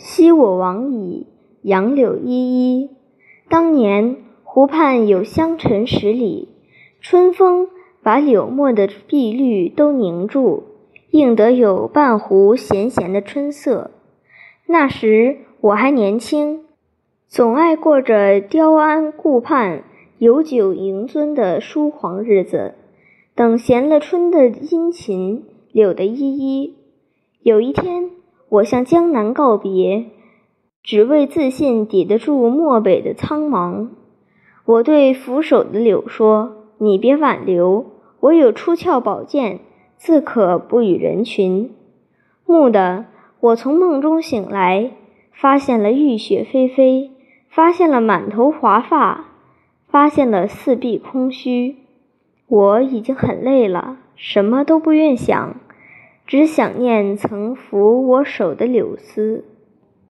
昔我往矣，杨柳依依。当年湖畔有香尘十里，春风把柳墨的碧绿都凝住，映得有半湖咸咸的春色。那时我还年轻，总爱过着雕鞍顾盼、有酒盈樽的疏狂日子，等闲了春的殷勤，柳的依依。有一天，我向江南告别，只为自信抵得住漠北的苍茫。我对扶手的柳说：“你别挽留，我有出鞘宝剑，自可不与人群。”蓦地，我从梦中醒来，发现了玉雪霏霏，发现了满头华发，发现了四壁空虚。我已经很累了，什么都不愿想。只想念曾扶我手的柳丝。